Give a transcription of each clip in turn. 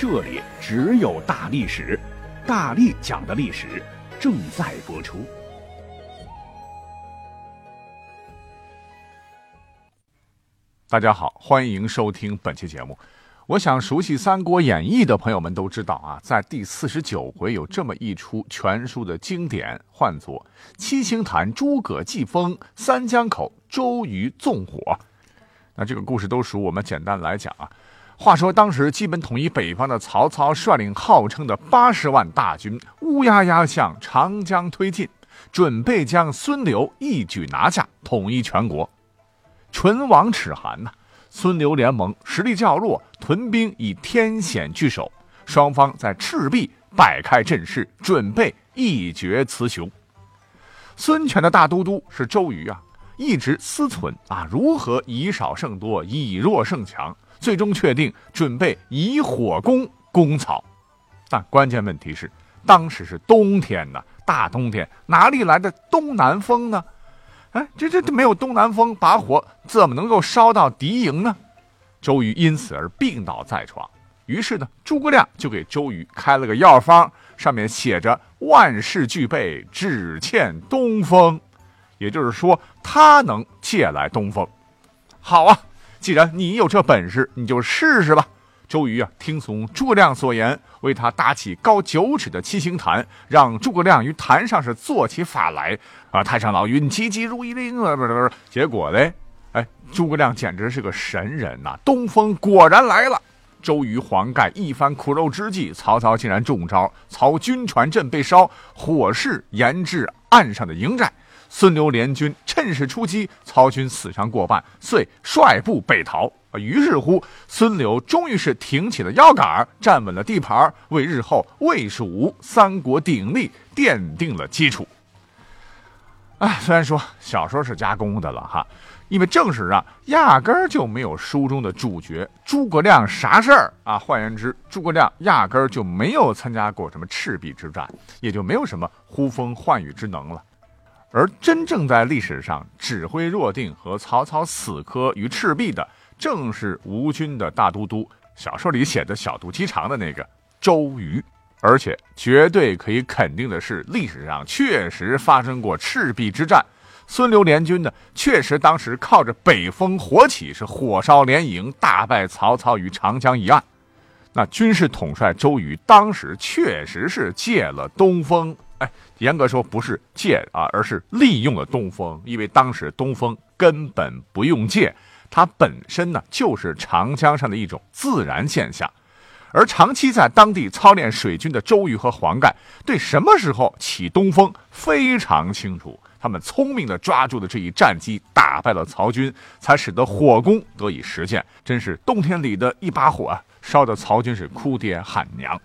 这里只有大历史，大力讲的历史正在播出。大家好，欢迎收听本期节目。我想熟悉《三国演义》的朋友们都知道啊，在第四十九回有这么一出全书的经典，唤作“七星坛诸葛祭风，三江口周瑜纵火”。那这个故事都属我们简单来讲啊。话说，当时基本统一北方的曹操率领号称的八十万大军，乌压压向长江推进，准备将孙刘一举拿下，统一全国。唇亡齿寒呐！孙刘联盟实力较弱，屯兵以天险据守，双方在赤壁摆开阵势，准备一决雌雄。孙权的大都督是周瑜啊，一直思忖啊，如何以少胜多，以弱胜强。最终确定准备以火攻攻曹，但关键问题是，当时是冬天呢，大冬天哪里来的东南风呢？哎，这这这没有东南风，把火怎么能够烧到敌营呢？周瑜因此而病倒在床。于是呢，诸葛亮就给周瑜开了个药方，上面写着“万事俱备，只欠东风”，也就是说，他能借来东风。好啊。既然你有这本事，你就试试吧。周瑜啊，听从诸葛亮所言，为他搭起高九尺的七星坛，让诸葛亮于坛上是做起法来。啊，太上老君急急如律令啊，不是不是。结果嘞，哎，诸葛亮简直是个神人呐！东风果然来了。周瑜、黄盖一番苦肉之计，曹操竟然中招，曹军船阵被烧，火势延至岸上的营寨。孙刘联军趁势出击，曹军死伤过半，遂率部北逃。于是乎，孙刘终于是挺起了腰杆，站稳了地盘，为日后魏蜀吴三国鼎立奠定了基础。哎，虽然说小说是加工的了哈，因为正史上压根儿就没有书中的主角诸葛亮啥事儿啊。换言之，诸葛亮压根儿就没有参加过什么赤壁之战，也就没有什么呼风唤雨之能了。而真正在历史上指挥若定和曹操死磕于赤壁的，正是吴军的大都督，小说里写的小肚鸡肠的那个周瑜。而且绝对可以肯定的是，历史上确实发生过赤壁之战。孙刘联军呢，确实当时靠着北风火起，是火烧连营，大败曹操于长江一岸。那军事统帅周瑜当时确实是借了东风。哎，严格说不是借啊，而是利用了东风，因为当时东风根本不用借，它本身呢就是长江上的一种自然现象。而长期在当地操练水军的周瑜和黄盖，对什么时候起东风非常清楚，他们聪明地抓住了这一战机，打败了曹军，才使得火攻得以实现。真是冬天里的一把火，烧得曹军是哭爹喊娘。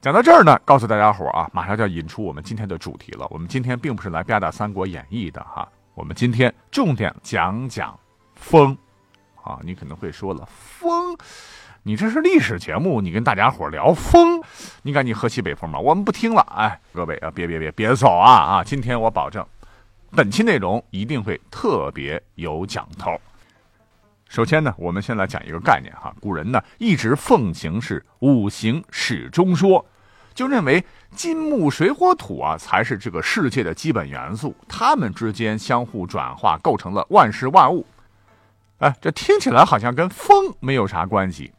讲到这儿呢，告诉大家伙啊，马上就要引出我们今天的主题了。我们今天并不是来吧嗒《三国演义》的哈，我们今天重点讲讲风。啊，你可能会说了，风，你这是历史节目，你跟大家伙聊风，你赶紧喝西北风吧，我们不听了。哎，各位啊，别别别别走啊啊！今天我保证，本期内容一定会特别有讲头。首先呢，我们先来讲一个概念哈。古人呢一直奉行是五行始终说，就认为金木水火土啊才是这个世界的基本元素，它们之间相互转化，构成了万事万物。哎，这听起来好像跟风没有啥关系，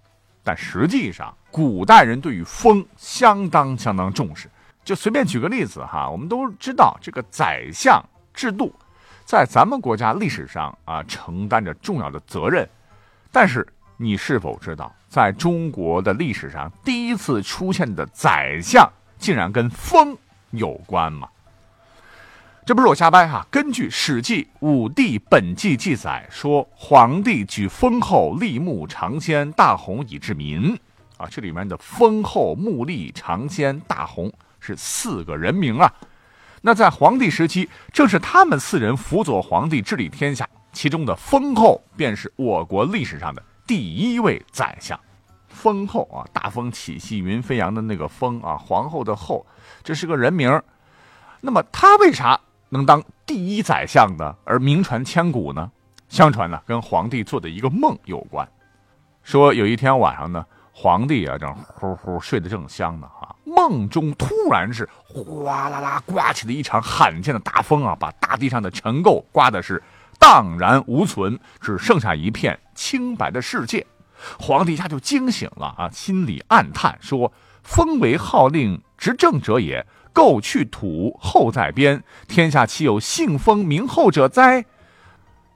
但实际上古代人对于风相当相当重视。就随便举个例子哈，我们都知道这个宰相制度。在咱们国家历史上啊，承担着重要的责任。但是，你是否知道，在中国的历史上，第一次出现的宰相竟然跟风有关吗？这不是我瞎掰哈。根据《史记·武帝本纪》记载说，皇帝举封后，立木长仙，大红以治民。啊，这里面的封后、穆立、长仙、大红是四个人名啊。那在皇帝时期，正是他们四人辅佐皇帝治理天下，其中的封后便是我国历史上的第一位宰相。封后啊，大风起兮云飞扬的那个封啊，皇后的后，这是个人名。那么他为啥能当第一宰相呢？而名传千古呢？相传呢，跟皇帝做的一个梦有关。说有一天晚上呢，皇帝啊正呼呼睡得正香呢，啊，梦中突然是哗啦啦刮起了一场罕见的大风啊，把大地上的尘垢刮的是荡然无存，只剩下一片清白的世界。皇帝一下就惊醒了啊，心里暗叹说：“风为号令执政者也，垢去土，后在边，天下岂有姓风名后者哉？”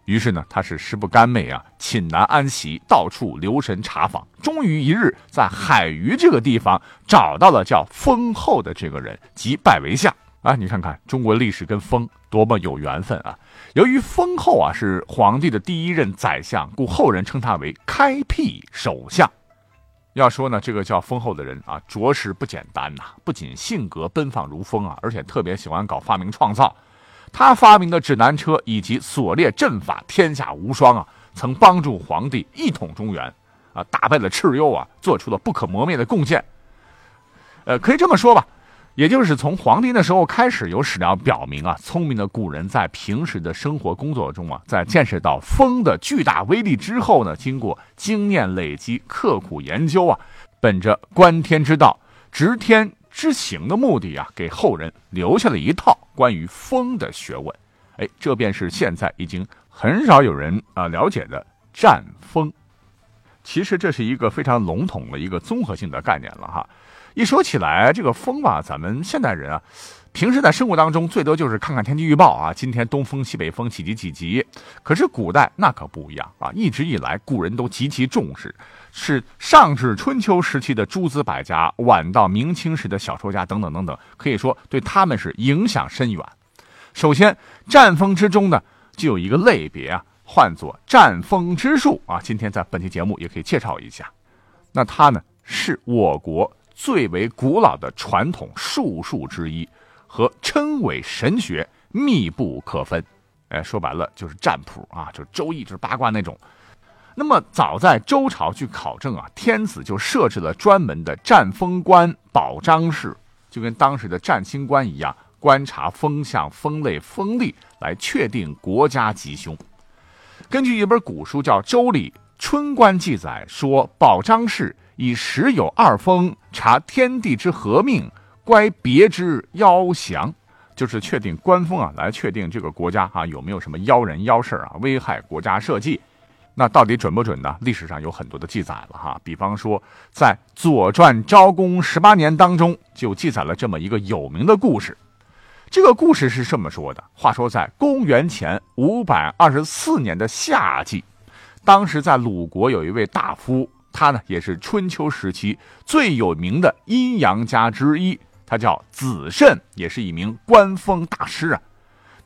于是呢，他是食不甘寐啊，寝难安息，到处留神查访。终于一日，在海隅这个地方找到了叫封后的这个人，即拜为相啊。你看看中国历史跟封多么有缘分啊！由于封后啊是皇帝的第一任宰相，故后人称他为开辟首相。要说呢，这个叫封后的人啊，着实不简单呐。不仅性格奔放如风啊，而且特别喜欢搞发明创造。他发明的指南车以及锁链阵法天下无双啊，曾帮助皇帝一统中原，啊，打败了蚩尤啊，做出了不可磨灭的贡献。呃，可以这么说吧，也就是从皇帝那时候开始，有史料表明啊，聪明的古人在平时的生活工作中啊，在见识到风的巨大威力之后呢，经过经验累积、刻苦研究啊，本着观天之道、执天知行的目的啊，给后人留下了一套。关于风的学问，哎，这便是现在已经很少有人啊了解的战风。其实这是一个非常笼统的一个综合性的概念了哈。一说起来，这个风吧，咱们现代人啊，平时在生活当中最多就是看看天气预报啊，今天东风、西北风几级几级。可是古代那可不一样啊，一直以来古人都极其重视。是上至春秋时期的诸子百家，晚到明清时的小说家等等等等，可以说对他们是影响深远。首先，战风之中呢，就有一个类别啊，唤作战风之术啊。今天在本期节目也可以介绍一下。那它呢，是我国最为古老的传统术数之一，和谶纬神学密不可分。哎，说白了就是占卜啊，就是周易，就是八卦那种。那么早在周朝去考证啊，天子就设置了专门的占风官保章事，就跟当时的占星官一样，观察风向、风类、风力来确定国家吉凶。根据一本古书叫《周礼春官》记载说，保章事以时有二风，察天地之合命，乖别之妖祥，就是确定官风啊，来确定这个国家啊有没有什么妖人妖事啊，危害国家社稷。那到底准不准呢？历史上有很多的记载了哈，比方说在《左传》昭公十八年当中就记载了这么一个有名的故事。这个故事是这么说的：话说在公元前五百二十四年的夏季，当时在鲁国有一位大夫，他呢也是春秋时期最有名的阴阳家之一，他叫子慎，也是一名观风大师啊。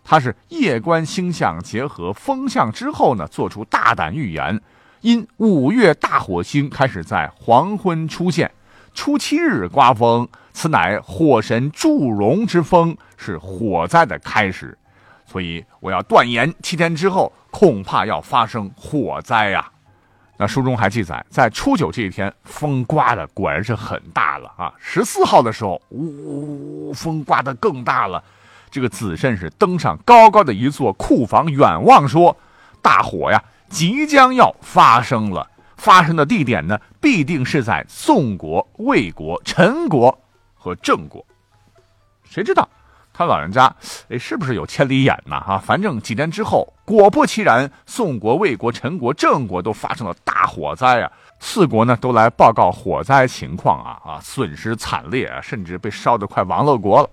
他是夜观星象，结合风象之后呢，做出大胆预言。因五月大火星开始在黄昏出现，初七日刮风，此乃火神祝融之风，是火灾的开始。所以我要断言，七天之后恐怕要发生火灾呀。那书中还记载，在初九这一天，风刮的果然是很大了啊。十四号的时候，呜呜呜，风刮的更大了。这个子慎是登上高高的一座库房，远望说：“大火呀，即将要发生了。发生的地点呢，必定是在宋国、魏国、陈国和郑国。谁知道他老人家哎，是不是有千里眼呢？哈，反正几天之后，果不其然，宋国、魏国、陈国、郑国都发生了大火灾啊！四国呢，都来报告火灾情况啊啊，损失惨烈啊，甚至被烧得快亡了国了。”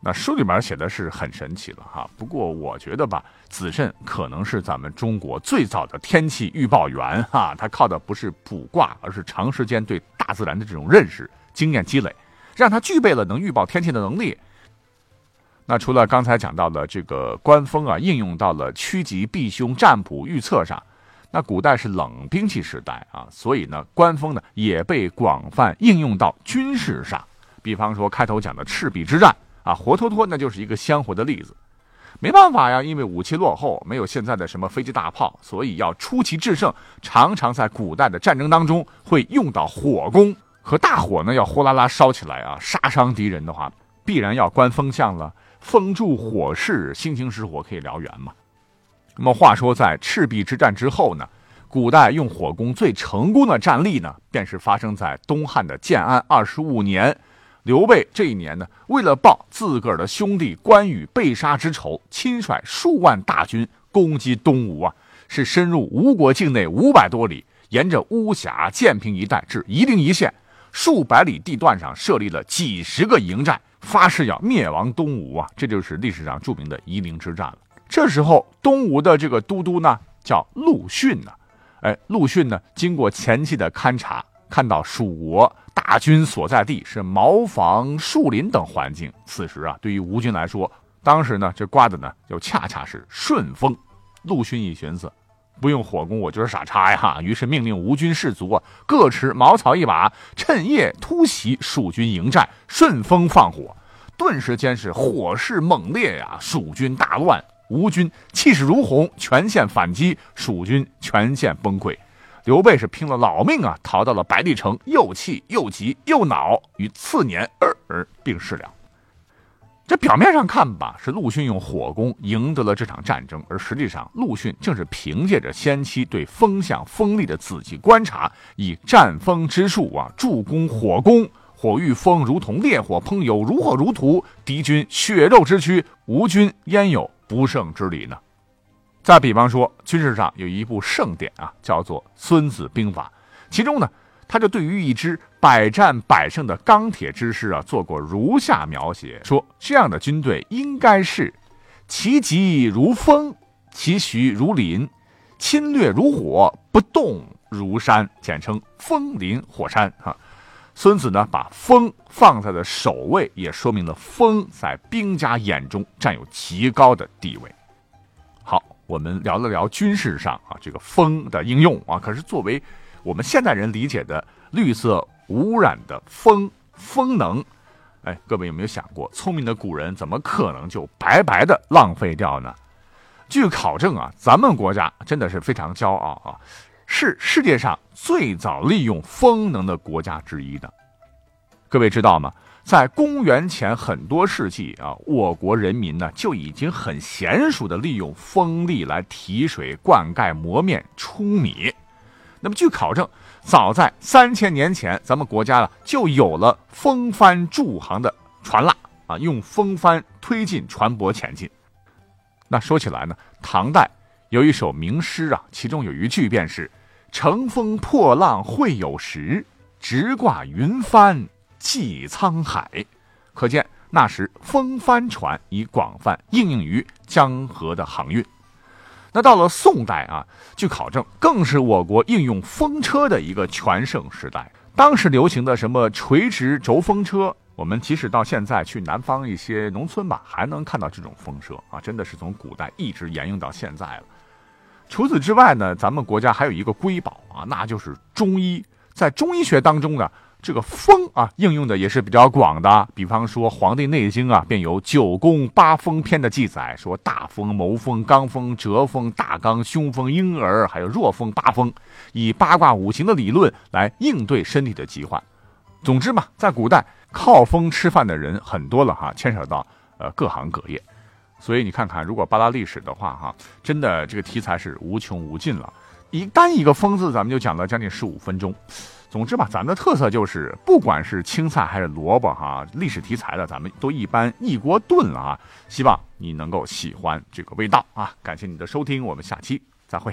那书里面写的是很神奇了哈，不过我觉得吧，子慎可能是咱们中国最早的天气预报员哈，他靠的不是卜卦，而是长时间对大自然的这种认识、经验积累，让他具备了能预报天气的能力。那除了刚才讲到的这个官风啊，应用到了趋吉避凶、占卜预测上，那古代是冷兵器时代啊，所以呢，官风呢也被广泛应用到军事上。比方说开头讲的赤壁之战啊，活脱脱那就是一个鲜活的例子。没办法呀，因为武器落后，没有现在的什么飞机大炮，所以要出奇制胜，常常在古代的战争当中会用到火攻。和大火呢要呼啦啦烧起来啊，杀伤敌人的话，必然要关风向了。风助火势，星星失火可以燎原嘛。那么话说，在赤壁之战之后呢，古代用火攻最成功的战例呢，便是发生在东汉的建安二十五年。刘备这一年呢，为了报自个儿的兄弟关羽被杀之仇，亲率数万大军攻击东吴啊，是深入吴国境内五百多里，沿着巫峡、建平一带至夷陵一线，数百里地段上设立了几十个营寨，发誓要灭亡东吴啊！这就是历史上著名的夷陵之战了。这时候，东吴的这个都督呢，叫陆逊呢。哎，陆逊呢，经过前期的勘察，看到蜀国大军所在地是茅房、树林等环境。此时啊，对于吴军来说，当时呢，这刮的呢，就恰恰是顺风。陆逊一寻思，不用火攻，我就是傻叉呀！于是命令吴军士卒啊，各持茅草一把，趁夜突袭蜀军营寨，顺风放火，顿时间是火势猛烈呀！蜀军大乱。吴军气势如虹，全线反击，蜀军全线崩溃。刘备是拼了老命啊，逃到了白帝城，又气又急又恼，于次年而而病逝了。这表面上看吧，是陆逊用火攻赢得了这场战争，而实际上，陆逊正是凭借着先期对风向风力的仔细观察，以战风之术啊，助攻火攻。火遇风如同烈火烹油，如火如荼，敌军血肉之躯，吴军焉有？不胜之理呢？再比方说，军事上有一部圣典啊，叫做《孙子兵法》，其中呢，他就对于一支百战百胜的钢铁之师啊，做过如下描写：说这样的军队应该是其疾如风，其徐如林，侵略如火，不动如山，简称风林火山啊。孙子呢，把风放在了首位，也说明了风在兵家眼中占有极高的地位。好，我们聊了聊军事上啊这个风的应用啊，可是作为我们现代人理解的绿色污染的风风能，哎，各位有没有想过，聪明的古人怎么可能就白白的浪费掉呢？据考证啊，咱们国家真的是非常骄傲啊。是世界上最早利用风能的国家之一的。各位知道吗？在公元前很多世纪啊，我国人民呢就已经很娴熟的利用风力来提水、灌溉、磨面、出米。那么据考证，早在三千年前，咱们国家呢就有了风帆助航的船蜡啊，用风帆推进船舶前进。那说起来呢，唐代有一首名诗啊，其中有一句便是。乘风破浪会有时，直挂云帆济沧海。可见那时风帆船已广泛应用于江河的航运。那到了宋代啊，据考证，更是我国应用风车的一个全盛时代。当时流行的什么垂直轴风车，我们即使到现在去南方一些农村吧，还能看到这种风车啊，真的是从古代一直沿用到现在了。除此之外呢，咱们国家还有一个瑰宝啊，那就是中医。在中医学当中呢，这个风啊应用的也是比较广的。比方说《黄帝内经》啊，便有九宫八风篇的记载，说大风、谋风、罡风、折风、大刚、凶风、婴儿，还有弱风八风，以八卦五行的理论来应对身体的疾患。总之嘛，在古代靠风吃饭的人很多了哈，牵扯到呃各行各业。所以你看看，如果扒拉历史的话，哈，真的这个题材是无穷无尽了。一单一个“风”字，咱们就讲了将近十五分钟。总之吧，咱的特色就是，不管是青菜还是萝卜，哈，历史题材的，咱们都一般一锅炖了啊。希望你能够喜欢这个味道啊！感谢你的收听，我们下期再会。